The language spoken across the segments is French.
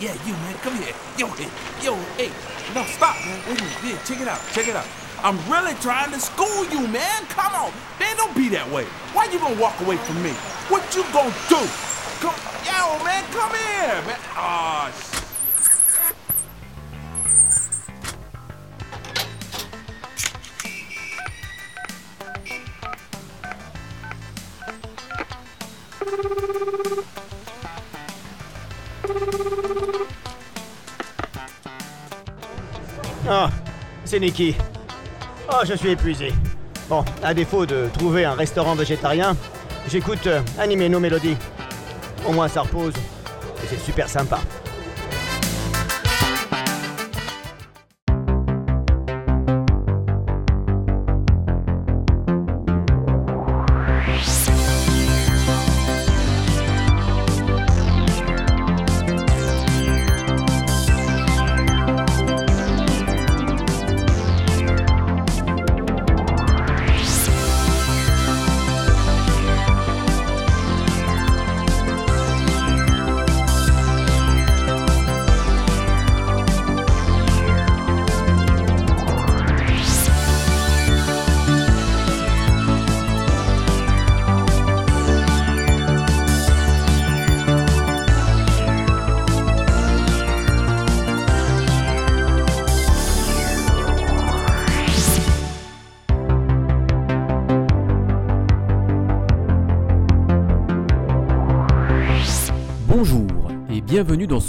yeah, you man, come here. Yo, hey, yo, hey, no, stop, man. Wait a minute. Yeah, check it out, check it out. I'm really trying to school you, man. Come on, man, don't be that way. Why you gonna walk away from me? What you gonna do? Come, yo, man, come here, man. Ah, oh, c'est Nicky. Oh, je suis épuisé. Bon, à défaut de trouver un restaurant végétarien, j'écoute euh, Animer nos mélodies. Au moins ça repose. Et c'est super sympa.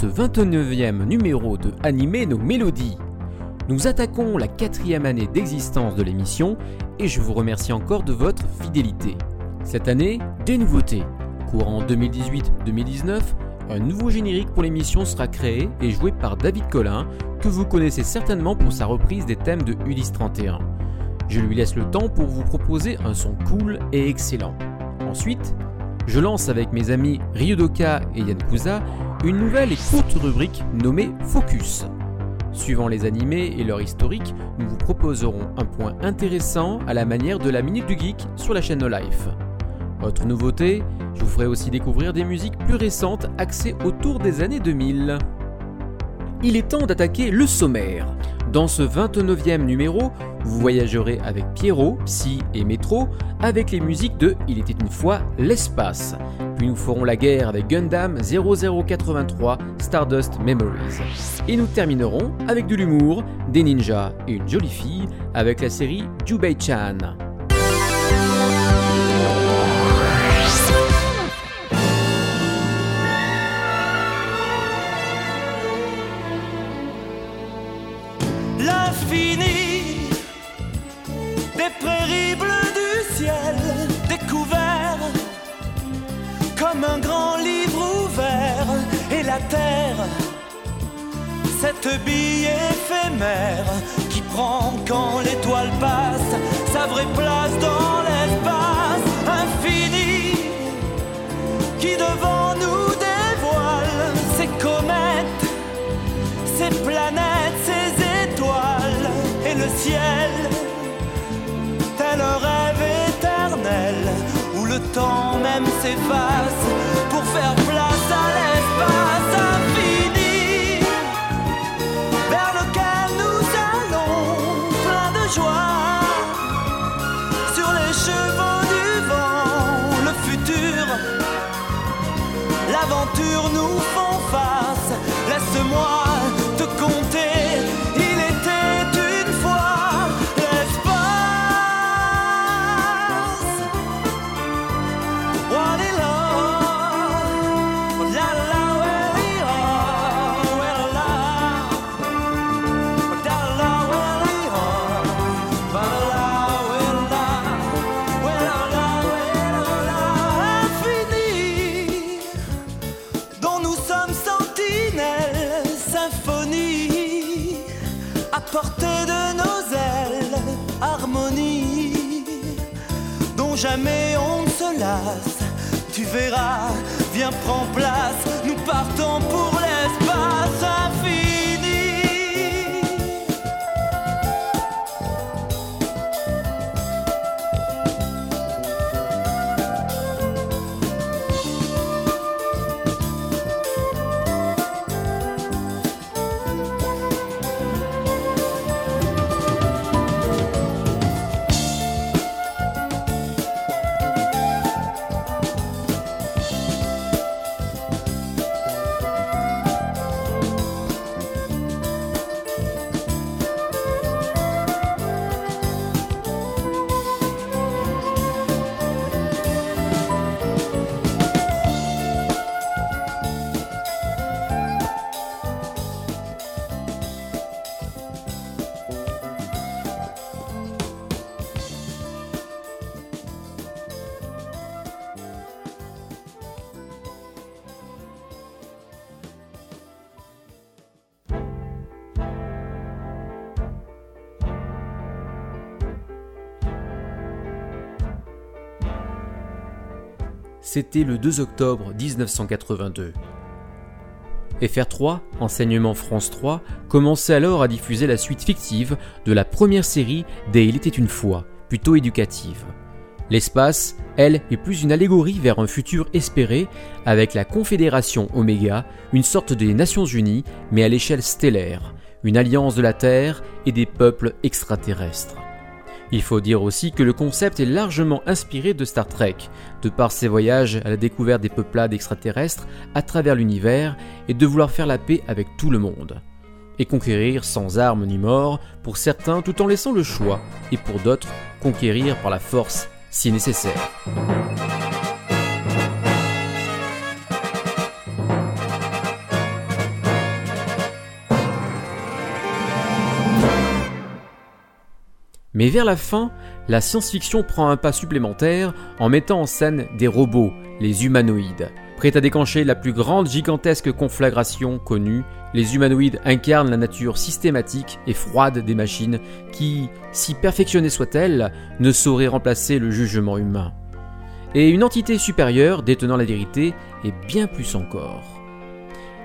Ce 29e numéro de Animer nos mélodies. Nous attaquons la quatrième année d'existence de l'émission et je vous remercie encore de votre fidélité. Cette année, des nouveautés. Courant 2018-2019, un nouveau générique pour l'émission sera créé et joué par David Collin, que vous connaissez certainement pour sa reprise des thèmes de Ulysse 31. Je lui laisse le temps pour vous proposer un son cool et excellent. Ensuite, je lance avec mes amis Ryudoka et Yann Kuza une nouvelle et courte rubrique nommée Focus. Suivant les animés et leur historique, nous vous proposerons un point intéressant à la manière de la Minute du Geek sur la chaîne No Life. Autre nouveauté, je vous ferai aussi découvrir des musiques plus récentes axées autour des années 2000. Il est temps d'attaquer le sommaire. Dans ce 29e numéro, vous voyagerez avec Pierrot, Psy et Métro avec les musiques de Il était une fois l'espace. Puis nous ferons la guerre avec Gundam 0083 Stardust Memories. Et nous terminerons avec de l'humour, des ninjas et une jolie fille avec la série Jubei-chan. Cette bille éphémère qui prend quand l'étoile passe sa vraie place dans l'espace infini qui devant nous dévoile ses comètes, ses planètes, ses étoiles et le ciel, tel un rêve éternel le temps même s'efface pour faire place à l'espace viens prends place, nous partons pour C'était le 2 octobre 1982. FR3, enseignement France 3, commençait alors à diffuser la suite fictive de la première série des Il était une fois, plutôt éducative. L'espace, elle, est plus une allégorie vers un futur espéré avec la Confédération Oméga, une sorte des Nations Unies, mais à l'échelle stellaire, une alliance de la Terre et des peuples extraterrestres. Il faut dire aussi que le concept est largement inspiré de Star Trek, de par ses voyages à la découverte des peuplades extraterrestres à travers l'univers et de vouloir faire la paix avec tout le monde. Et conquérir sans armes ni mort pour certains tout en laissant le choix, et pour d'autres, conquérir par la force si nécessaire. Mais vers la fin, la science-fiction prend un pas supplémentaire en mettant en scène des robots, les humanoïdes. Prêts à déclencher la plus grande gigantesque conflagration connue, les humanoïdes incarnent la nature systématique et froide des machines qui, si perfectionnées soient-elles, ne sauraient remplacer le jugement humain. Et une entité supérieure détenant la vérité est bien plus encore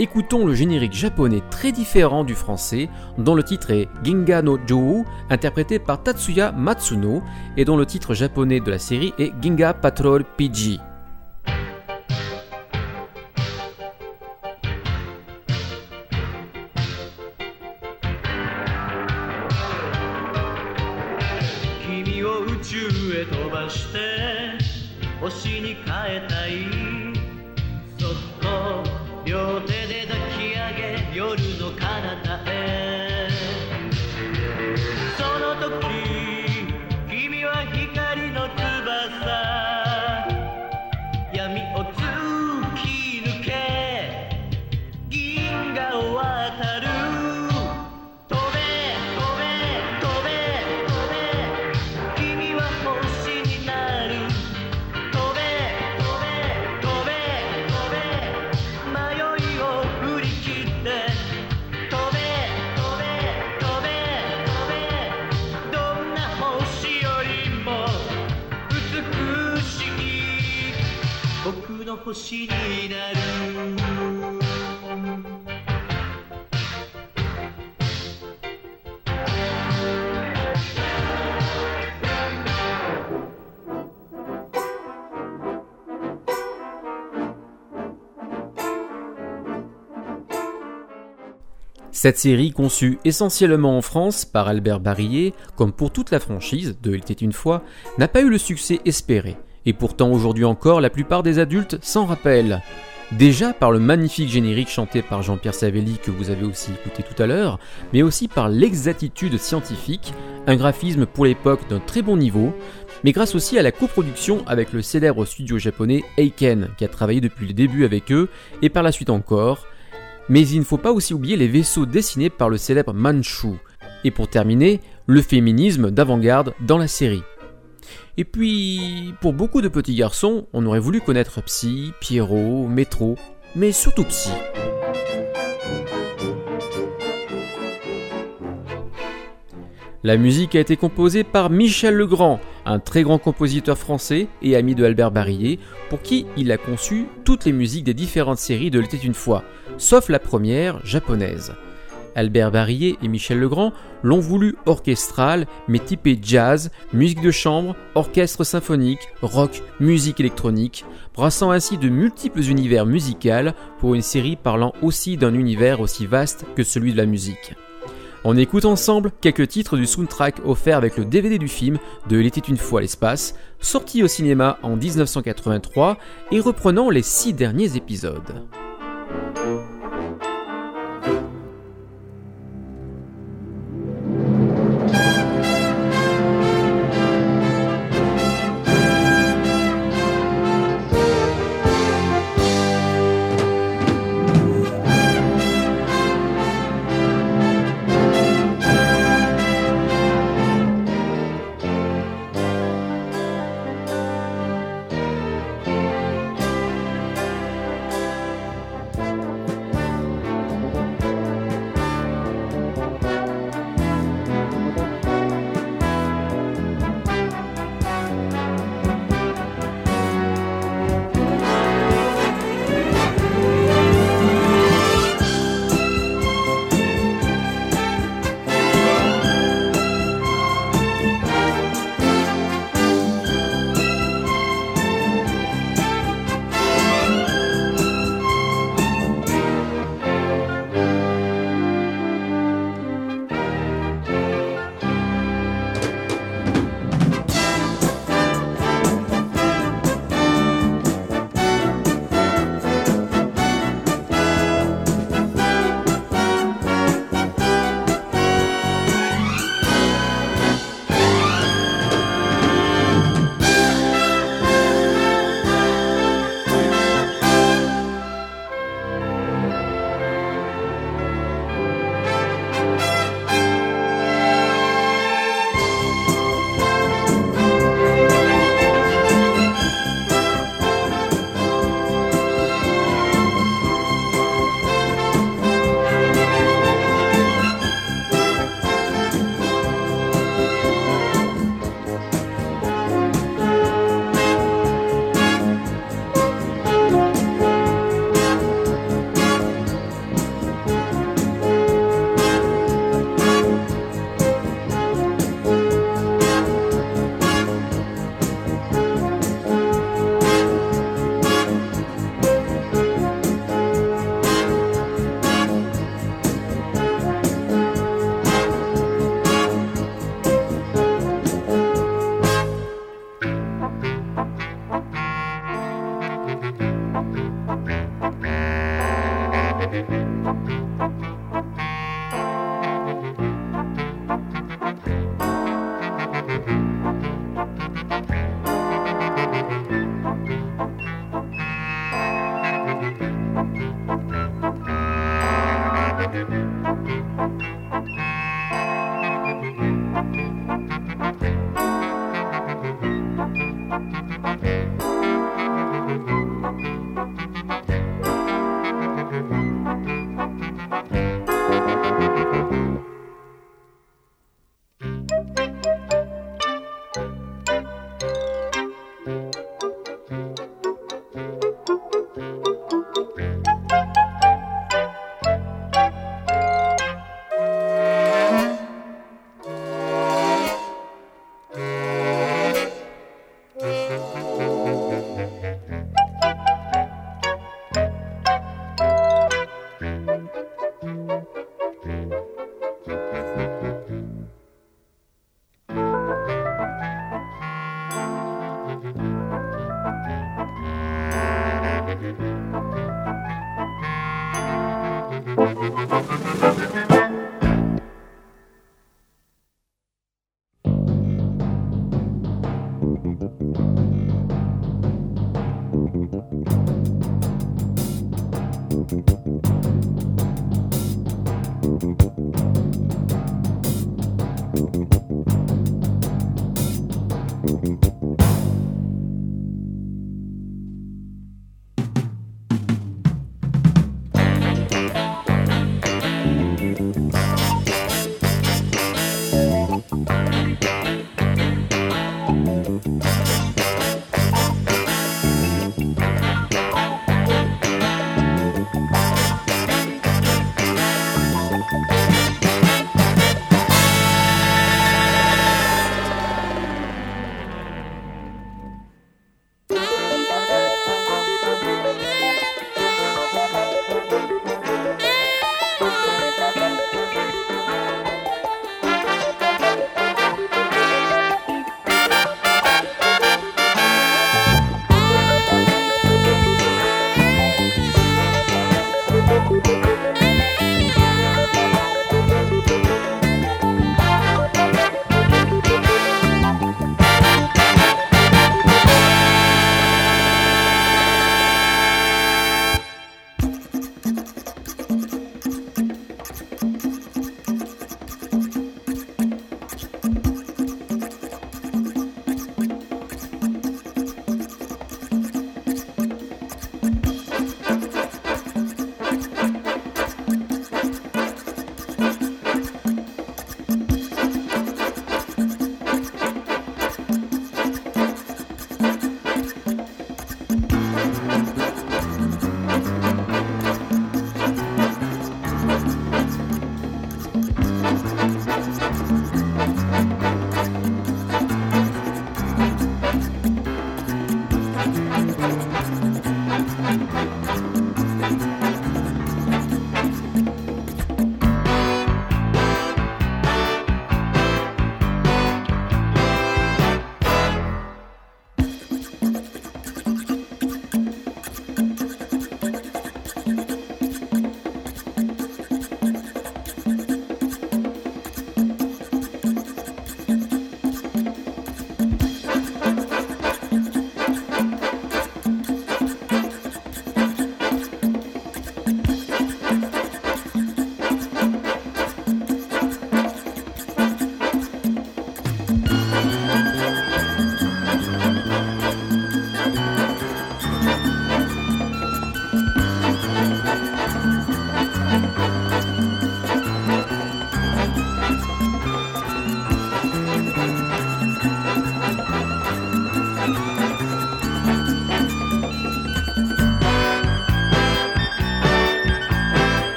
écoutons le générique japonais très différent du français, dont le titre est Ginga no Jou, interprété par Tatsuya Matsuno, et dont le titre japonais de la série est Ginga Patrol PG. 星になる Cette série, conçue essentiellement en France par Albert Barillet, comme pour toute la franchise de Il était une fois, n'a pas eu le succès espéré. Et pourtant aujourd'hui encore, la plupart des adultes s'en rappellent. Déjà par le magnifique générique chanté par Jean-Pierre Savelli que vous avez aussi écouté tout à l'heure, mais aussi par l'exactitude scientifique, un graphisme pour l'époque d'un très bon niveau, mais grâce aussi à la coproduction avec le célèbre studio japonais Eiken, qui a travaillé depuis le début avec eux, et par la suite encore. Mais il ne faut pas aussi oublier les vaisseaux dessinés par le célèbre Manchu. Et pour terminer, le féminisme d'avant-garde dans la série. Et puis, pour beaucoup de petits garçons, on aurait voulu connaître Psy, Pierrot, Métro, mais surtout Psy. La musique a été composée par Michel Legrand, un très grand compositeur français et ami de Albert Barillet, pour qui il a conçu toutes les musiques des différentes séries de L'été une fois, sauf la première, japonaise. Albert Barillet et Michel Legrand l'ont voulu orchestral, mais typé jazz, musique de chambre, orchestre symphonique, rock, musique électronique, brassant ainsi de multiples univers musicaux pour une série parlant aussi d'un univers aussi vaste que celui de la musique. On écoute ensemble quelques titres du soundtrack offert avec le DVD du film de Il était une fois l'espace, sorti au cinéma en 1983 et reprenant les six derniers épisodes.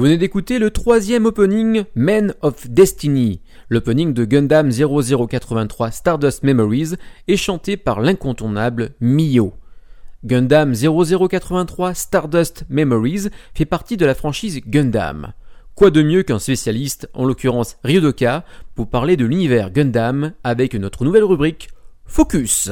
Vous venez d'écouter le troisième opening Men of Destiny. L'opening de Gundam 0083 Stardust Memories est chanté par l'incontournable Mio. Gundam 0083 Stardust Memories fait partie de la franchise Gundam. Quoi de mieux qu'un spécialiste, en l'occurrence Ryodoka, pour parler de l'univers Gundam avec notre nouvelle rubrique Focus.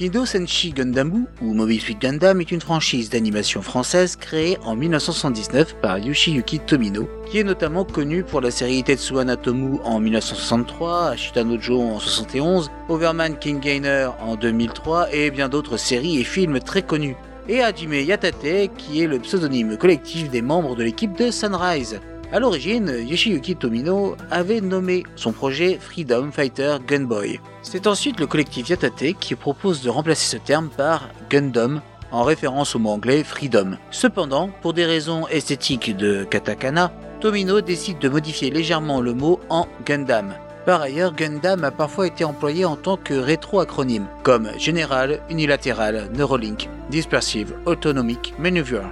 Kido Senshi Gundamu, ou Mobile Suit Gundam, est une franchise d'animation française créée en 1979 par Yoshiyuki Tomino, qui est notamment connu pour la série Tetsuya Natomu en 1963, Ashita Nojo en 71, Overman King Gainer en 2003 et bien d'autres séries et films très connus. Et Hajime Yatate, qui est le pseudonyme collectif des membres de l'équipe de Sunrise. À l'origine, Yoshiyuki Tomino avait nommé son projet Freedom Fighter Gunboy. C'est ensuite le collectif Yatate qui propose de remplacer ce terme par Gundam en référence au mot anglais Freedom. Cependant, pour des raisons esthétiques de katakana, Tomino décide de modifier légèrement le mot en Gundam. Par ailleurs, Gundam a parfois été employé en tant que rétro-acronyme, comme Général, Unilatéral, Neurolink, Dispersive, Autonomic, Maneuver.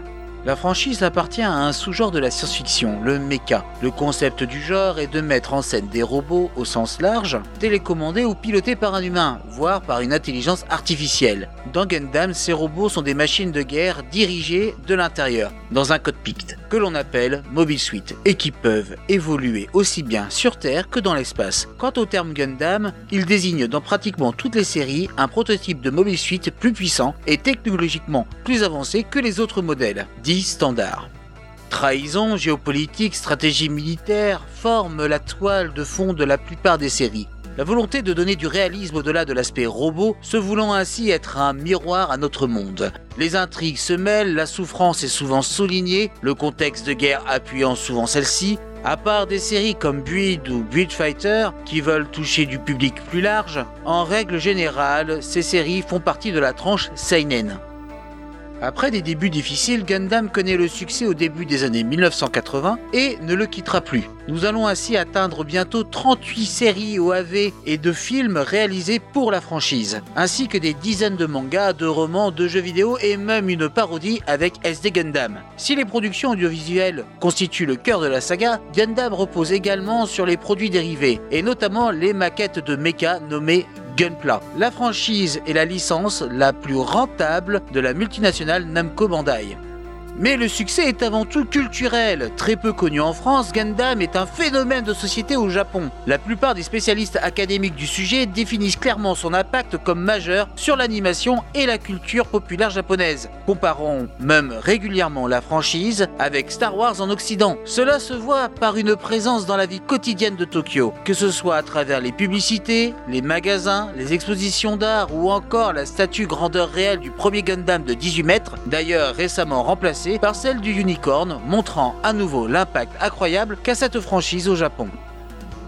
La franchise appartient à un sous-genre de la science-fiction, le mecha. Le concept du genre est de mettre en scène des robots au sens large, télécommandés ou pilotés par un humain, voire par une intelligence artificielle. Dans Gundam, ces robots sont des machines de guerre dirigées de l'intérieur, dans un cockpit, que l'on appelle Mobile Suit, et qui peuvent évoluer aussi bien sur Terre que dans l'espace. Quant au terme Gundam, il désigne dans pratiquement toutes les séries un prototype de Mobile Suit plus puissant et technologiquement plus avancé que les autres modèles, dits standards. Trahison, géopolitique, stratégie militaire forment la toile de fond de la plupart des séries. La volonté de donner du réalisme au-delà de l'aspect robot, se voulant ainsi être un miroir à notre monde. Les intrigues se mêlent, la souffrance est souvent soulignée, le contexte de guerre appuyant souvent celle-ci. À part des séries comme Build ou Build Fighter qui veulent toucher du public plus large, en règle générale, ces séries font partie de la tranche Seinen. Après des débuts difficiles, Gundam connaît le succès au début des années 1980 et ne le quittera plus. Nous allons ainsi atteindre bientôt 38 séries OAV et de films réalisés pour la franchise, ainsi que des dizaines de mangas, de romans, de jeux vidéo et même une parodie avec SD Gundam. Si les productions audiovisuelles constituent le cœur de la saga, Gundam repose également sur les produits dérivés, et notamment les maquettes de mecha nommées Gunpla. La franchise est la licence la plus rentable de la multinationale Namco Bandai. Mais le succès est avant tout culturel. Très peu connu en France, Gundam est un phénomène de société au Japon. La plupart des spécialistes académiques du sujet définissent clairement son impact comme majeur sur l'animation et la culture populaire japonaise. Comparons même régulièrement la franchise avec Star Wars en Occident. Cela se voit par une présence dans la vie quotidienne de Tokyo, que ce soit à travers les publicités, les magasins, les expositions d'art ou encore la statue grandeur réelle du premier Gundam de 18 mètres, d'ailleurs récemment par celle du Unicorn, montrant à nouveau l'impact incroyable qu'a cette franchise au Japon.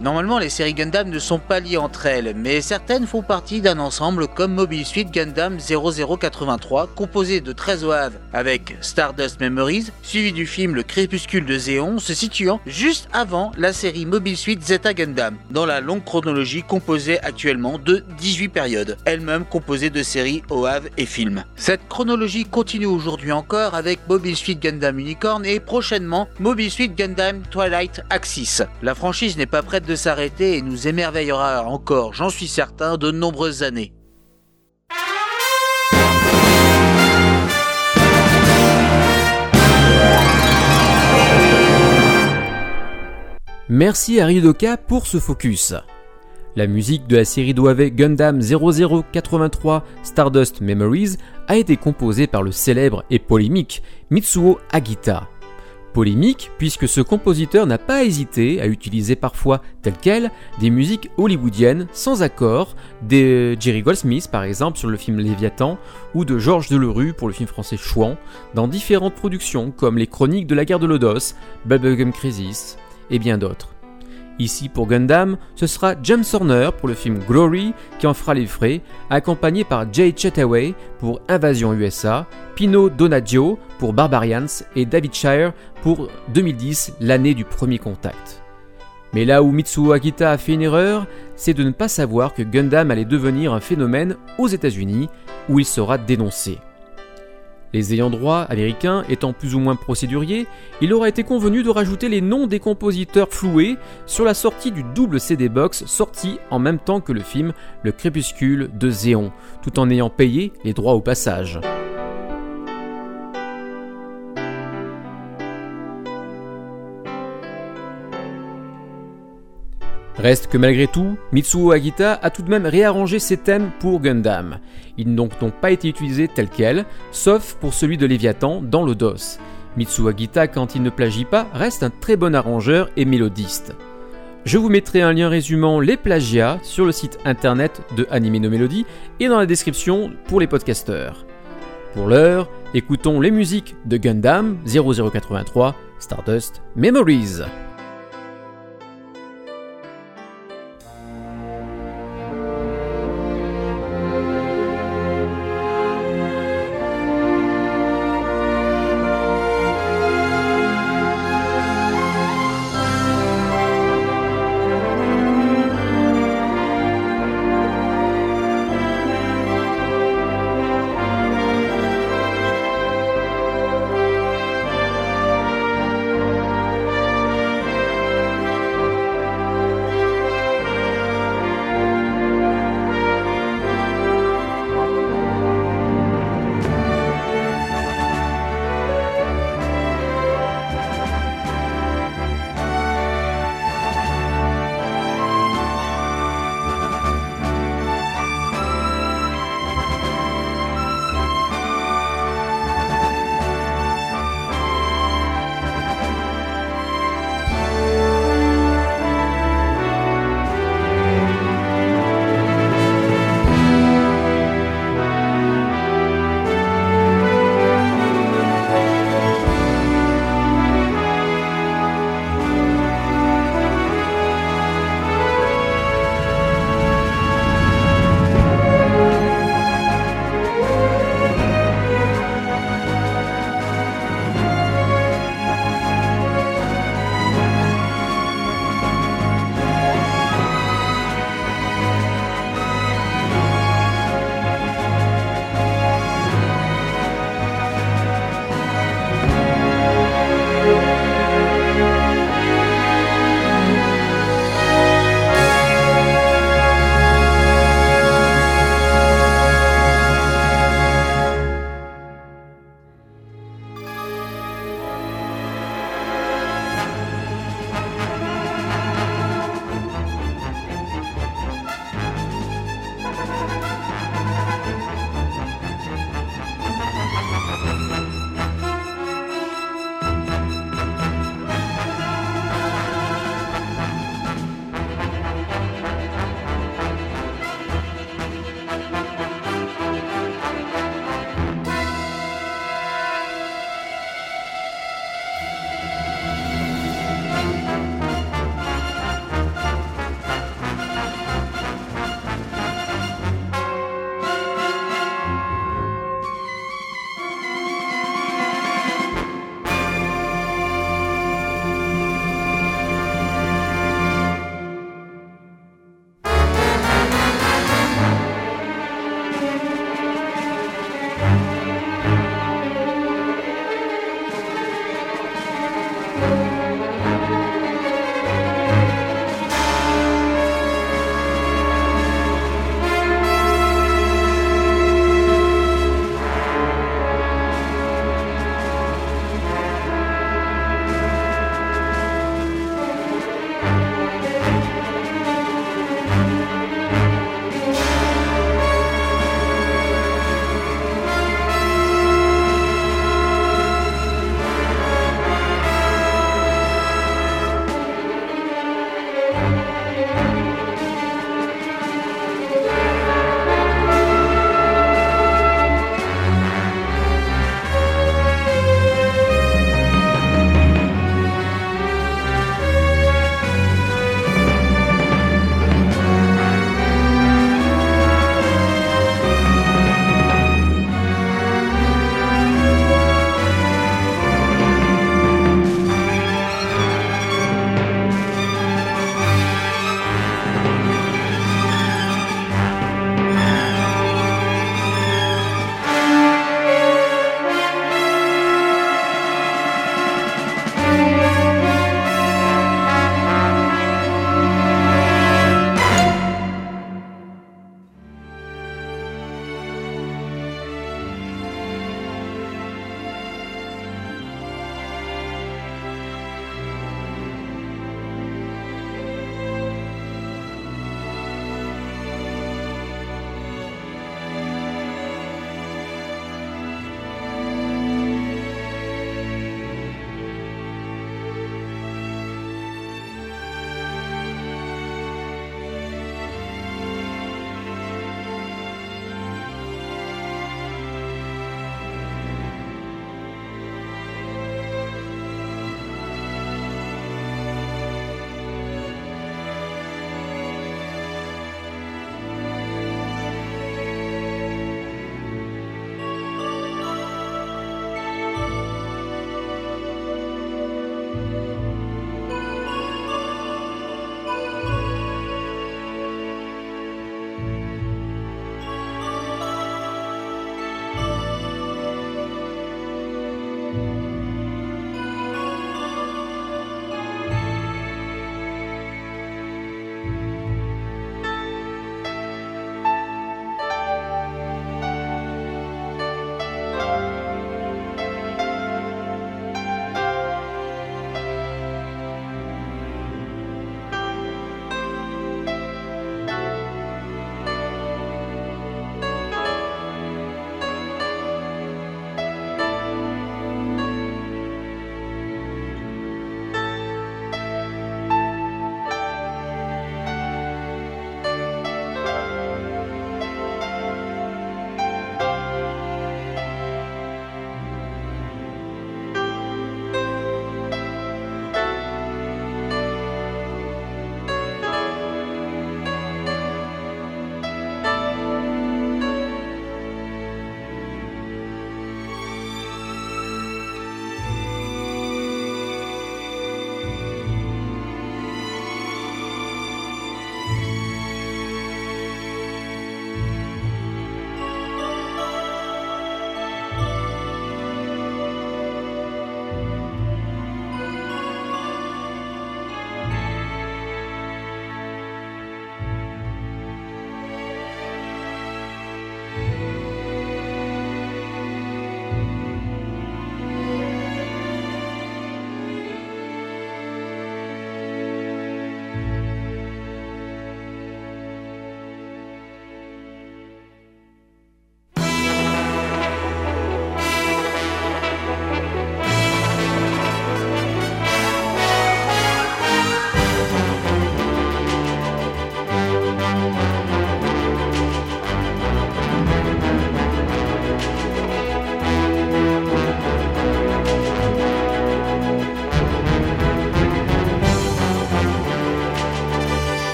Normalement, les séries Gundam ne sont pas liées entre elles, mais certaines font partie d'un ensemble comme Mobile Suit Gundam 0083, composé de 13 OAV avec Stardust Memories, suivi du film Le Crépuscule de Zéon, se situant juste avant la série Mobile Suit Zeta Gundam, dans la longue chronologie composée actuellement de 18 périodes, elle-même composée de séries OAV et films. Cette chronologie continue aujourd'hui encore avec Mobile Suit Gundam Unicorn et prochainement Mobile Suit Gundam Twilight Axis. La franchise n'est pas prête de s'arrêter et nous émerveillera encore, j'en suis certain, de nombreuses années. Merci à Ryudoka pour ce focus. La musique de la série d'OAV Gundam 0083 Stardust Memories a été composée par le célèbre et polémique Mitsuo Agita. Polémique puisque ce compositeur n'a pas hésité à utiliser parfois tel quel des musiques hollywoodiennes sans accord, de Jerry Goldsmith par exemple sur le film Léviathan ou de Georges Delerue pour le film français Chouan dans différentes productions comme Les Chroniques de la guerre de Lodos, Bubblegum Crisis et bien d'autres. Ici pour Gundam, ce sera James Horner pour le film Glory qui en fera les frais, accompagné par Jay Chataway pour Invasion USA, Pino Donaggio pour Barbarians et David Shire pour 2010, l'année du premier contact. Mais là où Mitsuo Akita a fait une erreur, c'est de ne pas savoir que Gundam allait devenir un phénomène aux États-Unis où il sera dénoncé. Les ayants droit américains étant plus ou moins procéduriers, il aura été convenu de rajouter les noms des compositeurs floués sur la sortie du double CD box sorti en même temps que le film Le Crépuscule de Zéon, tout en ayant payé les droits au passage. Reste que malgré tout, Mitsuo Agita a tout de même réarrangé ses thèmes pour Gundam. Ils n'ont donc pas été utilisés tels quels, sauf pour celui de Léviathan dans le DOS. Mitsuo Agita, quand il ne plagie pas, reste un très bon arrangeur et mélodiste. Je vous mettrai un lien résumant les plagiats sur le site internet de Anime No Melody et dans la description pour les podcasteurs. Pour l'heure, écoutons les musiques de Gundam 0083 Stardust Memories.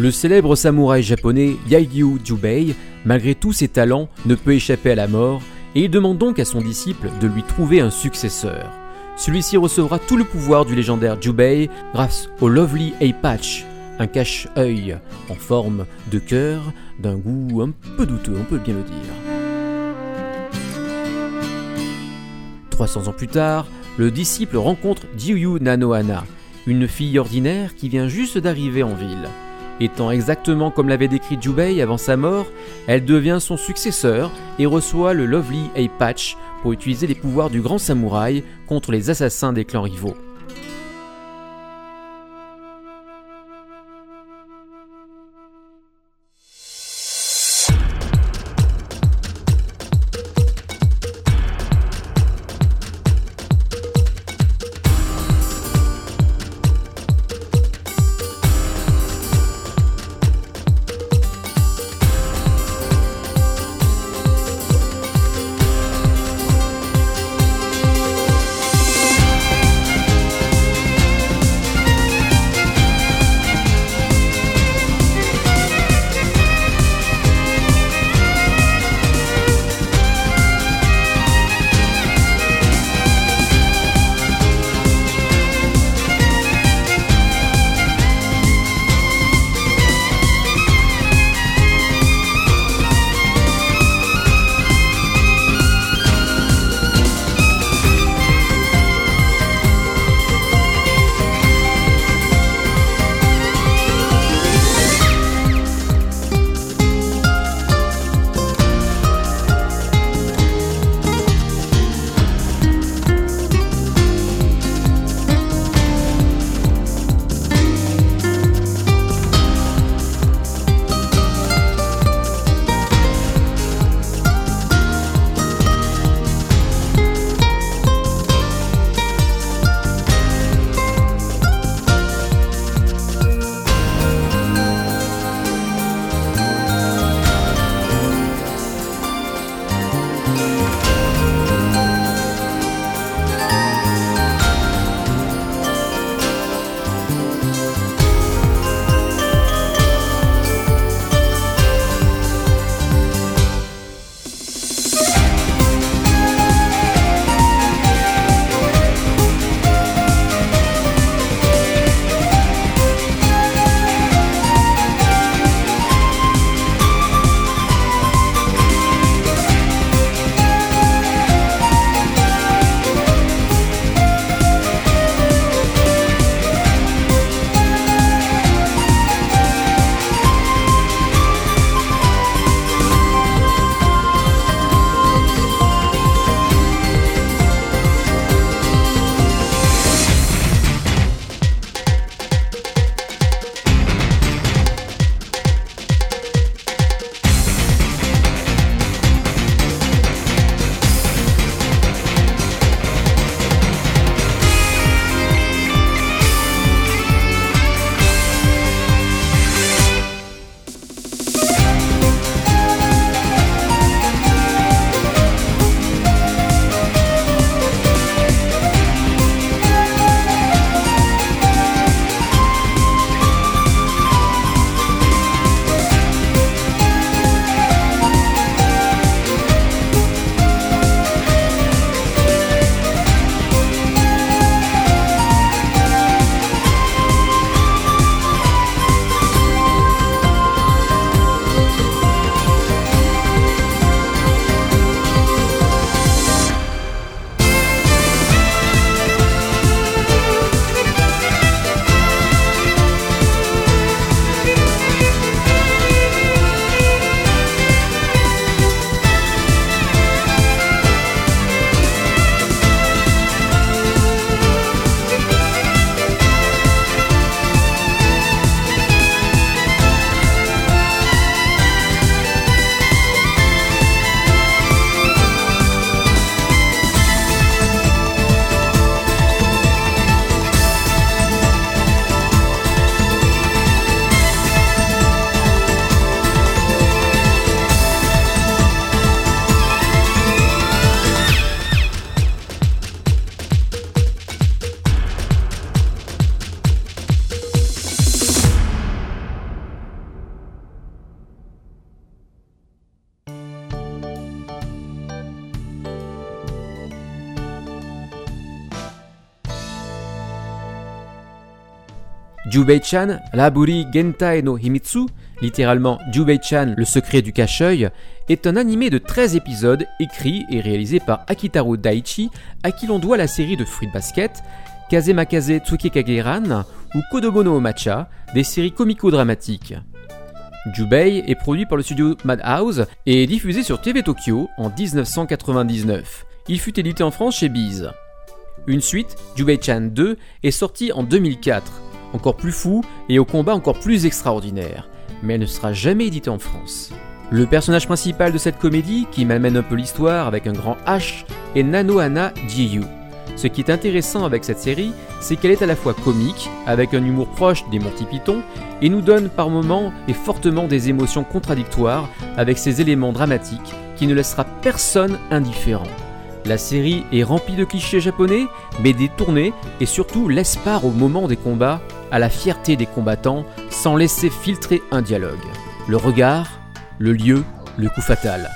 Le célèbre samouraï japonais Yagyu Jubei, malgré tous ses talents, ne peut échapper à la mort et il demande donc à son disciple de lui trouver un successeur. Celui-ci recevra tout le pouvoir du légendaire Jubei grâce au Lovely Eye Patch, un cache-œil en forme de cœur d'un goût un peu douteux, on peut bien le dire. 300 ans plus tard, le disciple rencontre Jiyu Nanohana, une fille ordinaire qui vient juste d'arriver en ville. Étant exactement comme l'avait décrit Jubei avant sa mort, elle devient son successeur et reçoit le Lovely Eye Patch pour utiliser les pouvoirs du grand samouraï contre les assassins des clans rivaux. Jubei-chan Laburi Gentai no Himitsu, littéralement Jubei-chan le secret du cache-œil, est un animé de 13 épisodes écrit et réalisé par Akitaro Daichi, à qui l'on doit la série de Fruit Basket, Kazemakaze Tsukekageran ou Kodomo Matcha, des séries comico-dramatiques. Jubei est produit par le studio Madhouse et diffusé sur TV Tokyo en 1999. Il fut édité en France chez Beez. Une suite, Jubei-chan 2, est sortie en 2004, encore plus fou et au combat encore plus extraordinaire, mais elle ne sera jamais éditée en France. Le personnage principal de cette comédie, qui m'amène un peu l'histoire avec un grand H, est Nanohana Jiyu. Ce qui est intéressant avec cette série, c'est qu'elle est à la fois comique, avec un humour proche des Monty Python, et nous donne par moments et fortement des émotions contradictoires avec ses éléments dramatiques qui ne laissera personne indifférent. La série est remplie de clichés japonais, mais détournés et surtout laisse part au moment des combats à la fierté des combattants sans laisser filtrer un dialogue. Le regard, le lieu, le coup fatal.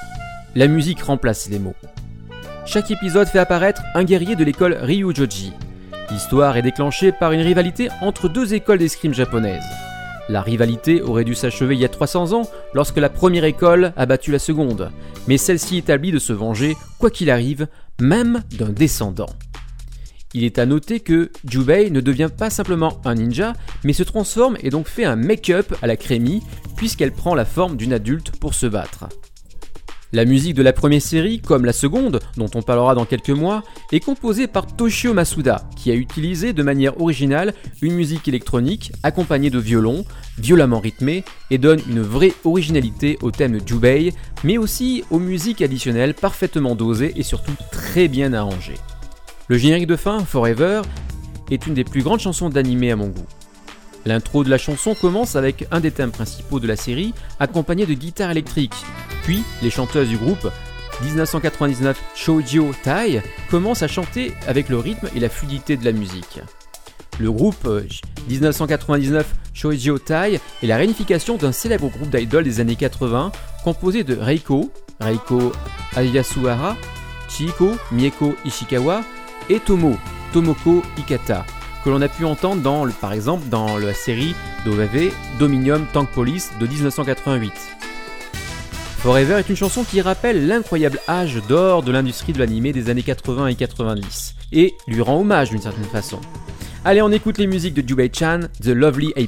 La musique remplace les mots. Chaque épisode fait apparaître un guerrier de l'école Ryujoji. L'histoire est déclenchée par une rivalité entre deux écoles d'escrime japonaises. La rivalité aurait dû s'achever il y a 300 ans lorsque la première école a battu la seconde, mais celle-ci établit de se venger, quoi qu'il arrive, même d'un descendant. Il est à noter que Jubei ne devient pas simplement un ninja, mais se transforme et donc fait un make-up à la crémie, puisqu'elle prend la forme d'une adulte pour se battre. La musique de la première série, comme la seconde, dont on parlera dans quelques mois, est composée par Toshio Masuda, qui a utilisé de manière originale une musique électronique accompagnée de violons, violemment rythmés, et donne une vraie originalité au thème Jubei, mais aussi aux musiques additionnelles parfaitement dosées et surtout très bien arrangées. Le générique de fin, Forever, est une des plus grandes chansons d'animé à mon goût. L'intro de la chanson commence avec un des thèmes principaux de la série, accompagné de guitare électrique. Puis, les chanteuses du groupe 1999 Shoujo Tai commencent à chanter avec le rythme et la fluidité de la musique. Le groupe 1999 Shoujo Tai est la réunification d'un célèbre groupe d'idoles des années 80 composé de Reiko, Reiko Ayasuhara, Chihiko Mieko Ishikawa et Tomo, Tomoko Ikata, que l'on a pu entendre dans, par exemple dans la série d'OVV Dominium Tank Police de 1988. Forever est une chanson qui rappelle l'incroyable âge d'or de l'industrie de l'animé des années 80 et 90, et lui rend hommage d'une certaine façon. Allez, on écoute les musiques de Jubei-chan, The Lovely A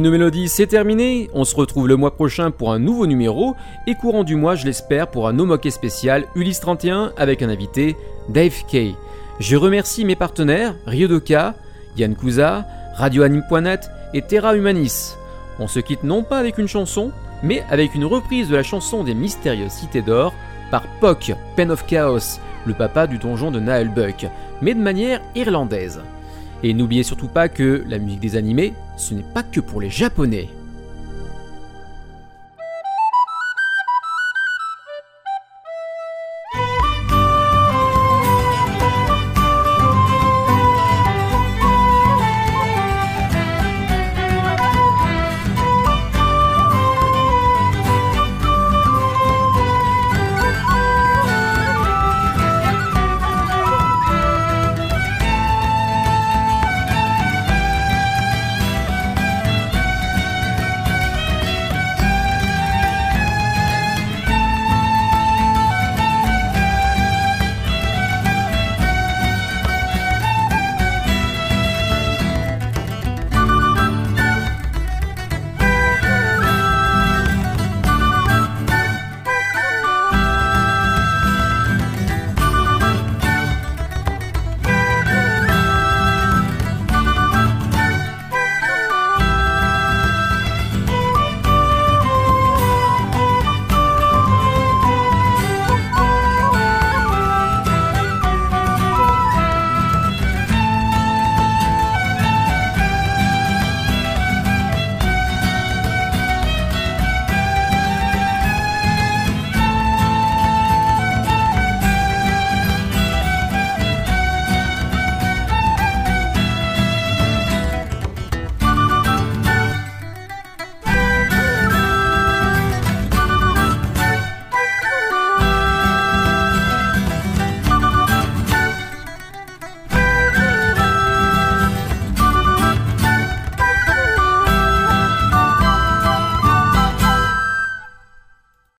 Nos mélodies, c'est terminé. On se retrouve le mois prochain pour un nouveau numéro et courant du mois, je l'espère, pour un no moquet spécial Ulysse 31 avec un invité, Dave Kay. Je remercie mes partenaires, Ryodoka, Yann Kuza, Radioanime.net et Terra Humanis. On se quitte non pas avec une chanson, mais avec une reprise de la chanson des mystérieuses cités d'or par Pock, Pen of Chaos, le papa du donjon de Nael Buck, mais de manière irlandaise. Et n'oubliez surtout pas que la musique des animés, ce n'est pas que pour les japonais.